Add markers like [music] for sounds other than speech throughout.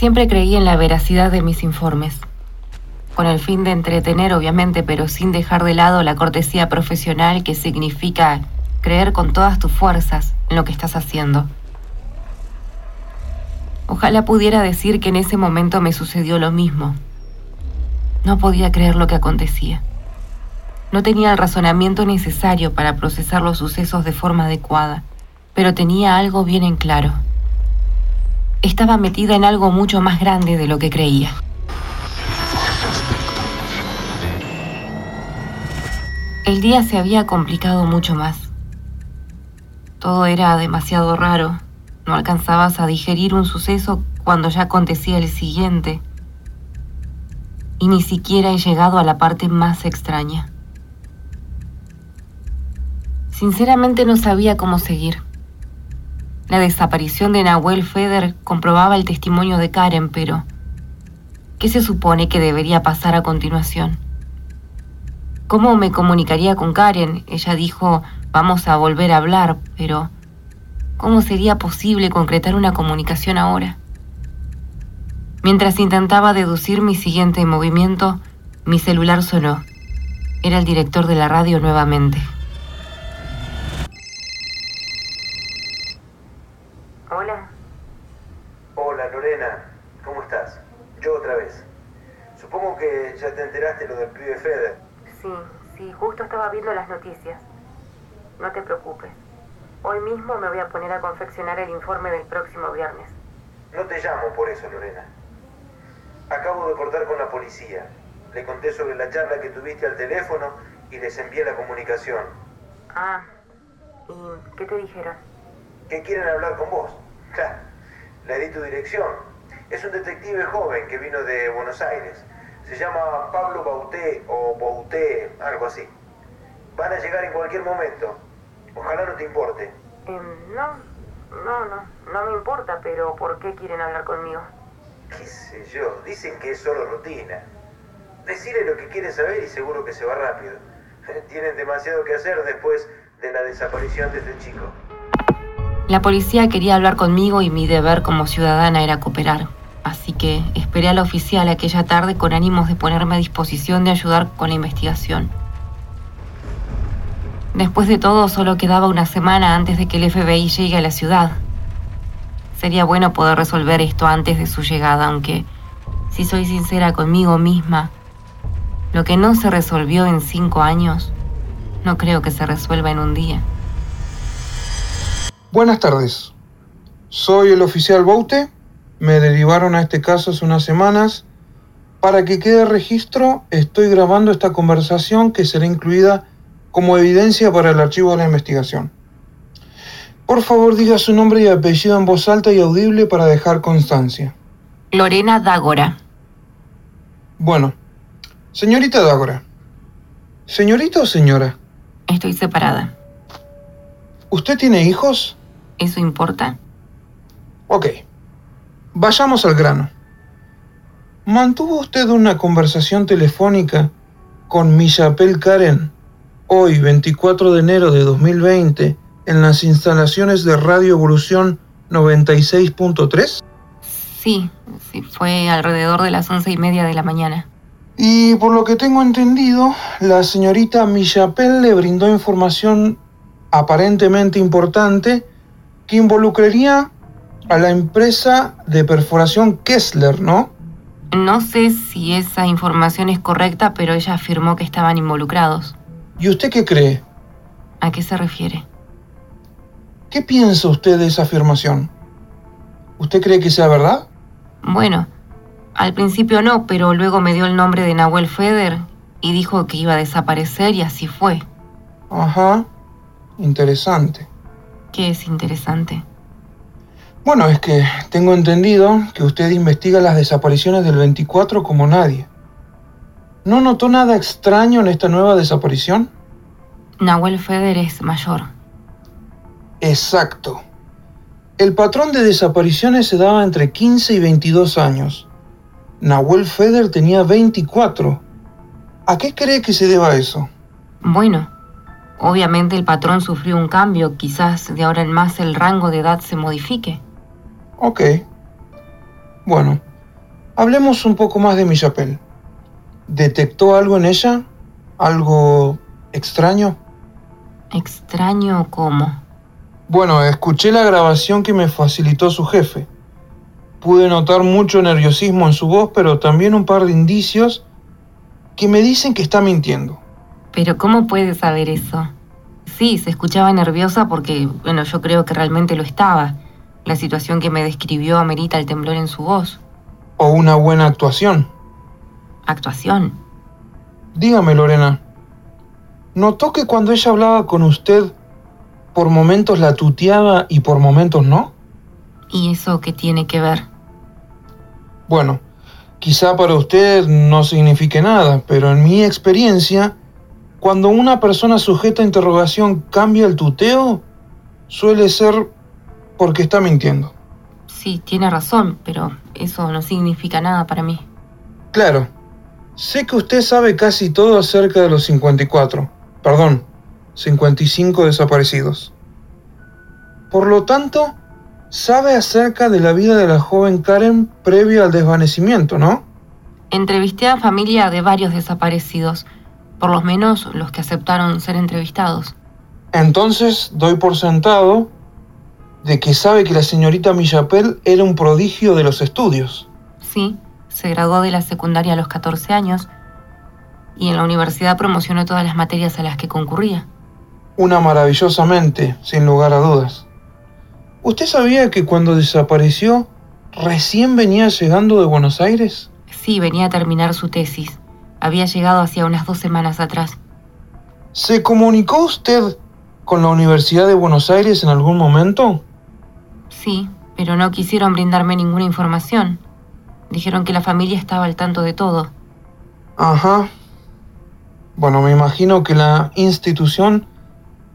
Siempre creí en la veracidad de mis informes, con el fin de entretener obviamente, pero sin dejar de lado la cortesía profesional que significa creer con todas tus fuerzas en lo que estás haciendo. Ojalá pudiera decir que en ese momento me sucedió lo mismo. No podía creer lo que acontecía. No tenía el razonamiento necesario para procesar los sucesos de forma adecuada, pero tenía algo bien en claro. Estaba metida en algo mucho más grande de lo que creía. El día se había complicado mucho más. Todo era demasiado raro. No alcanzabas a digerir un suceso cuando ya acontecía el siguiente. Y ni siquiera he llegado a la parte más extraña. Sinceramente no sabía cómo seguir. La desaparición de Nahuel Feder comprobaba el testimonio de Karen, pero ¿qué se supone que debería pasar a continuación? ¿Cómo me comunicaría con Karen? Ella dijo, vamos a volver a hablar, pero ¿cómo sería posible concretar una comunicación ahora? Mientras intentaba deducir mi siguiente movimiento, mi celular sonó. Era el director de la radio nuevamente. ya te enteraste lo del pibe Feder. Sí, sí, justo estaba viendo las noticias. No te preocupes. Hoy mismo me voy a poner a confeccionar el informe del próximo viernes. No te llamo por eso, Lorena. Acabo de cortar con la policía. Le conté sobre la charla que tuviste al teléfono y les envié la comunicación. Ah, ¿y qué te dijeron? Que quieren hablar con vos. [laughs] Ja, le di tu dirección. Es un detective joven que vino de Buenos Aires. Se llama Pablo Bauté o Bauté, algo así. Van a llegar en cualquier momento. Ojalá no te importe. Em, no, no, no, no me importa, pero ¿por qué quieren hablar conmigo? ¿Qué sé yo? Dicen que es solo rutina. Decirle lo que quieren saber y seguro que se va rápido. [laughs] Tienen demasiado que hacer después de la desaparición de este chico. La policía quería hablar conmigo y mi deber como ciudadana era cooperar así que esperé al oficial aquella tarde con ánimos de ponerme a disposición de ayudar con la investigación. Después de todo, solo quedaba una semana antes de que el FBI llegue a la ciudad. Sería bueno poder resolver esto antes de su llegada, aunque, si soy sincera conmigo misma, lo que no se resolvió en cinco años, no creo que se resuelva en un día. Buenas tardes. Soy el oficial Boute me derivaron a este caso hace unas semanas. Para que quede registro, estoy grabando esta conversación que será incluida como evidencia para el archivo de la investigación. Por favor, diga su nombre y apellido en voz alta y audible para dejar constancia. Lorena Dágora. Bueno, señorita Dágora. ¿Señorita o señora? Estoy separada. ¿Usted tiene hijos? ¿Eso importa? Ok. Vayamos al grano. ¿Mantuvo usted una conversación telefónica con Millapel Karen hoy, 24 de enero de 2020, en las instalaciones de Radio Evolución 96.3? Sí, sí, fue alrededor de las once y media de la mañana. Y por lo que tengo entendido, la señorita Millapel le brindó información aparentemente importante que involucraría a la empresa de perforación Kessler, ¿no? No sé si esa información es correcta, pero ella afirmó que estaban involucrados. ¿Y usted qué cree? ¿A qué se refiere? ¿Qué piensa usted de esa afirmación? ¿Usted cree que sea verdad? Bueno, al principio no, pero luego me dio el nombre de Nahuel Feder y dijo que iba a desaparecer y así fue. Ajá, interesante. ¿Qué es interesante? Bueno, es que tengo entendido que usted investiga las desapariciones del 24 como nadie. ¿No notó nada extraño en esta nueva desaparición? Nahuel Feder es mayor. Exacto. El patrón de desapariciones se daba entre 15 y 22 años. Nahuel Feder tenía 24. ¿A qué cree que se deba eso? Bueno, obviamente el patrón sufrió un cambio, quizás de ahora en más el rango de edad se modifique. Ok. Bueno, Hablemos un poco más de mi chapel. ¿Detectó algo en ella? ¿Algo extraño? ¿Extraño cómo? Bueno, escuché la grabación que me facilitó su jefe. Pude notar mucho nerviosismo en su voz, pero también un par de indicios que me dicen que está mintiendo. Pero ¿cómo puede saber eso? Sí, se escuchaba nerviosa porque, bueno, yo creo que realmente lo estaba. La situación que me describió amerita el temblor en su voz. ¿O una buena actuación? ¿Actuación? Dígame, Lorena. ¿Notó que cuando ella hablaba con usted, por momentos la tuteaba y por momentos no? ¿Y eso qué tiene que ver? Bueno, quizá para usted no signifique nada, pero en mi experiencia, cuando una persona sujeta a interrogación cambia el tuteo, suele ser porque está mintiendo. Sí, tiene razón, pero eso no significa nada para mí. Claro. Sé que usted sabe casi todo acerca de los 54, perdón, 55 desaparecidos. Por lo tanto, sabe acerca de la vida de la joven Karen previo al desvanecimiento, ¿no? Entrevisté a familia de varios desaparecidos, por lo menos los que aceptaron ser entrevistados. Entonces doy por sentado de que sabe que la señorita Millapel era un prodigio de los estudios. Sí, se graduó de la secundaria a los 14 años y en la universidad promocionó todas las materias a las que concurría. Una maravillosamente, sin lugar a dudas. ¿Usted sabía que cuando desapareció recién venía llegando de Buenos Aires? Sí, venía a terminar su tesis. Había llegado hacía unas dos semanas atrás. ¿Se comunicó usted con la Universidad de Buenos Aires en algún momento? Sí, pero no quisieron brindarme ninguna información. Dijeron que la familia estaba al tanto de todo. Ajá. Bueno, me imagino que la institución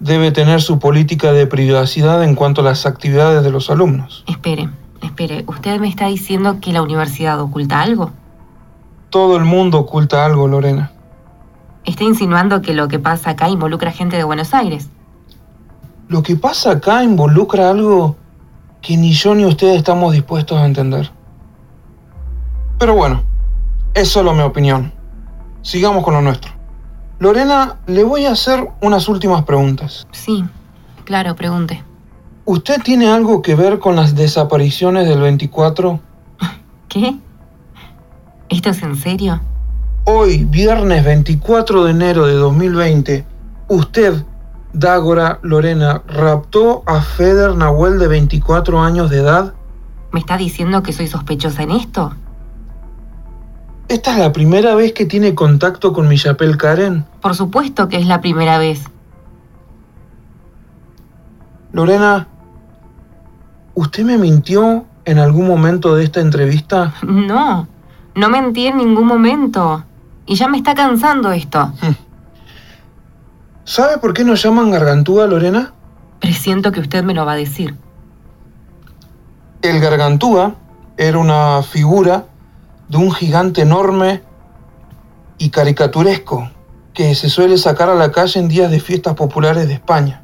debe tener su política de privacidad en cuanto a las actividades de los alumnos. Espere, espere. ¿Usted me está diciendo que la universidad oculta algo? Todo el mundo oculta algo, Lorena. Está insinuando que lo que pasa acá involucra gente de Buenos Aires. Lo que pasa acá involucra algo que ni yo ni usted estamos dispuestos a entender. Pero bueno, es solo mi opinión. Sigamos con lo nuestro. Lorena, le voy a hacer unas últimas preguntas. Sí, claro, pregunte. ¿Usted tiene algo que ver con las desapariciones del 24? [laughs] ¿Qué? ¿Esto es en serio? Hoy, viernes 24 de enero de 2020, usted Dágora Lorena raptó a Feder Nahuel de 24 años de edad? ¿Me está diciendo que soy sospechosa en esto? ¿Esta es la primera vez que tiene contacto con mi chapel Karen? Por supuesto que es la primera vez. Lorena, ¿usted me mintió en algún momento de esta entrevista? [laughs] No, no mentí en ningún momento. Y ya me está cansando esto. Hmm. ¿Sabe por qué nos llaman gargantúa, Lorena? Presiento que usted me lo va a decir. El gargantúa era una figura de un gigante enorme y caricaturesco que se suele sacar a la calle en días de fiestas populares de España.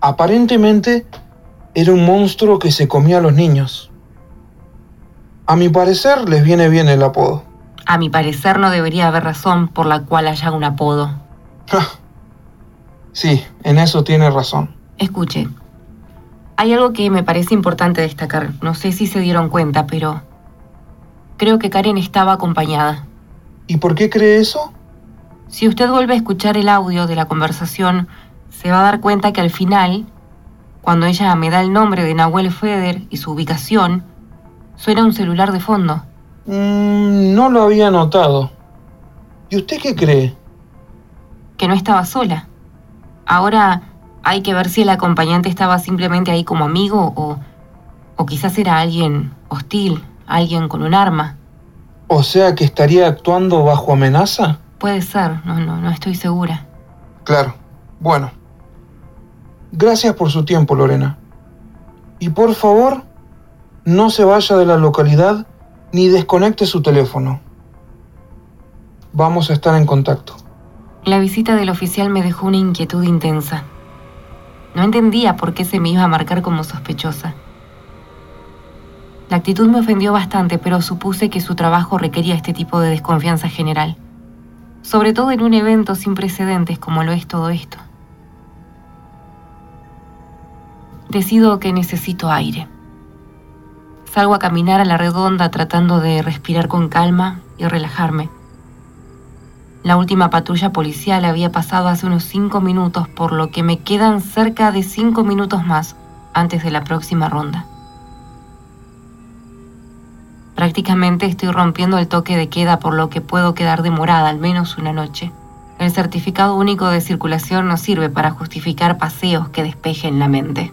Aparentemente era un monstruo que se comía a los niños. A mi parecer les viene bien el apodo. A mi parecer no debería haber razón por la cual haya un apodo. Sí, en eso tiene razón. Escuche, hay algo que me parece importante destacar. No sé si se dieron cuenta, pero creo que Karen estaba acompañada. ¿Y por qué cree eso? Si usted vuelve a escuchar el audio de la conversación, se va a dar cuenta que al final, cuando ella me da el nombre de Nahuel Feder y su ubicación, suena un celular de fondo. Mm, no lo había notado. ¿Y usted qué cree? Que no estaba sola. Ahora hay que ver si el acompañante estaba simplemente ahí como amigo o, o quizás era alguien hostil, alguien con un arma. O sea que estaría actuando bajo amenaza. Puede ser, no, no, no estoy segura. Claro. Bueno. Gracias por su tiempo, Lorena. Y por favor, no se vaya de la localidad ni desconecte su teléfono. Vamos a estar en contacto. La visita del oficial me dejó una inquietud intensa. No entendía por qué se me iba a marcar como sospechosa. La actitud me ofendió bastante, pero supuse que su trabajo requería este tipo de desconfianza general, sobre todo en un evento sin precedentes como lo es todo esto. Decido que necesito aire. Salgo a caminar a la redonda tratando de respirar con calma y relajarme. La última patrulla policial había pasado hace unos cinco minutos, por lo que me quedan cerca de cinco minutos más antes de la próxima ronda. Prácticamente estoy rompiendo el toque de queda por lo que puedo quedar demorada al menos una noche. El certificado único de circulación no sirve para justificar paseos que despejen la mente.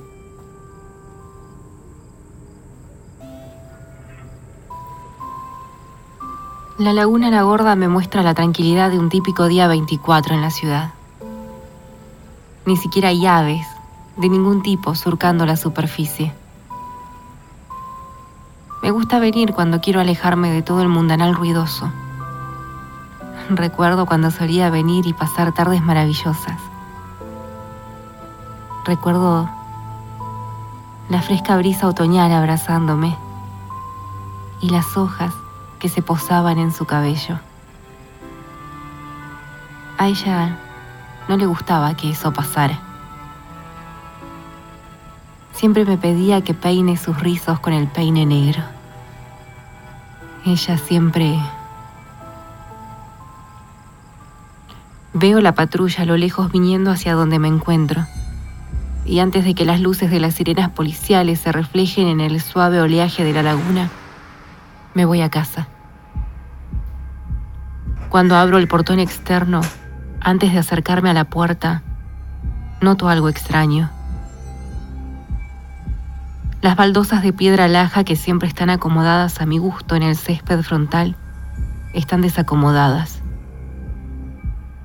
La laguna La Gorda me muestra la tranquilidad de un típico día 24 en la ciudad. Ni siquiera hay aves de ningún tipo surcando la superficie. Me gusta venir cuando quiero alejarme de todo el mundanal ruidoso. Recuerdo cuando solía venir y pasar tardes maravillosas. Recuerdo la fresca brisa otoñal abrazándome y las hojas que se posaban en su cabello. A ella no le gustaba que eso pasara. Siempre me pedía que peine sus rizos con el peine negro. Ella siempre... Veo la patrulla a lo lejos viniendo hacia donde me encuentro. Y antes de que las luces de las sirenas policiales se reflejen en el suave oleaje de la laguna, me voy a casa. Cuando abro el portón externo, antes de acercarme a la puerta, noto algo extraño. Las baldosas de piedra laja que siempre están acomodadas a mi gusto en el césped frontal están desacomodadas.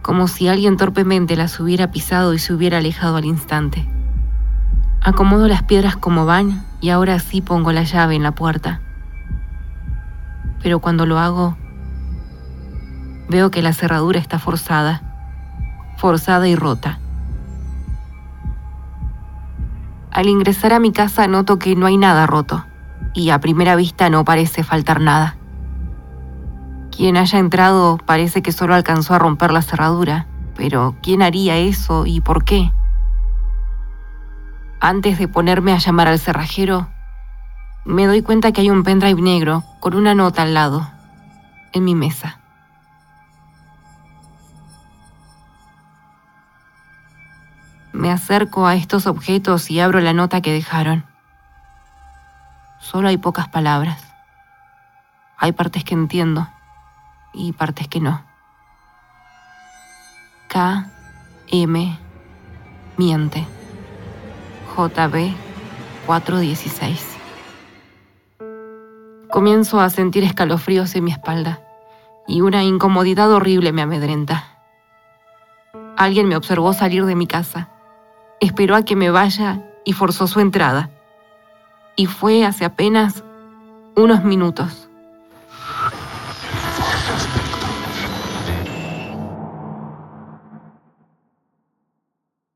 Como si alguien torpemente las hubiera pisado y se hubiera alejado al instante. Acomodo las piedras como van y ahora sí pongo la llave en la puerta. Pero cuando lo hago, veo que la cerradura está forzada, forzada y rota. Al ingresar a mi casa noto que no hay nada roto y a primera vista no parece faltar nada. Quien haya entrado parece que solo alcanzó a romper la cerradura, pero ¿quién haría eso y por qué? Antes de ponerme a llamar al cerrajero, me doy cuenta que hay un pendrive negro con una nota al lado, en mi mesa. Me acerco a estos objetos y abro la nota que dejaron. Solo hay pocas palabras. Hay partes que entiendo y partes que no. K, M, miente. JB 416. Comienzo a sentir escalofríos en mi espalda y una incomodidad horrible me amedrenta. Alguien me observó salir de mi casa esperó a que me vaya y forzó su entrada. Y fue hace apenas unos minutos.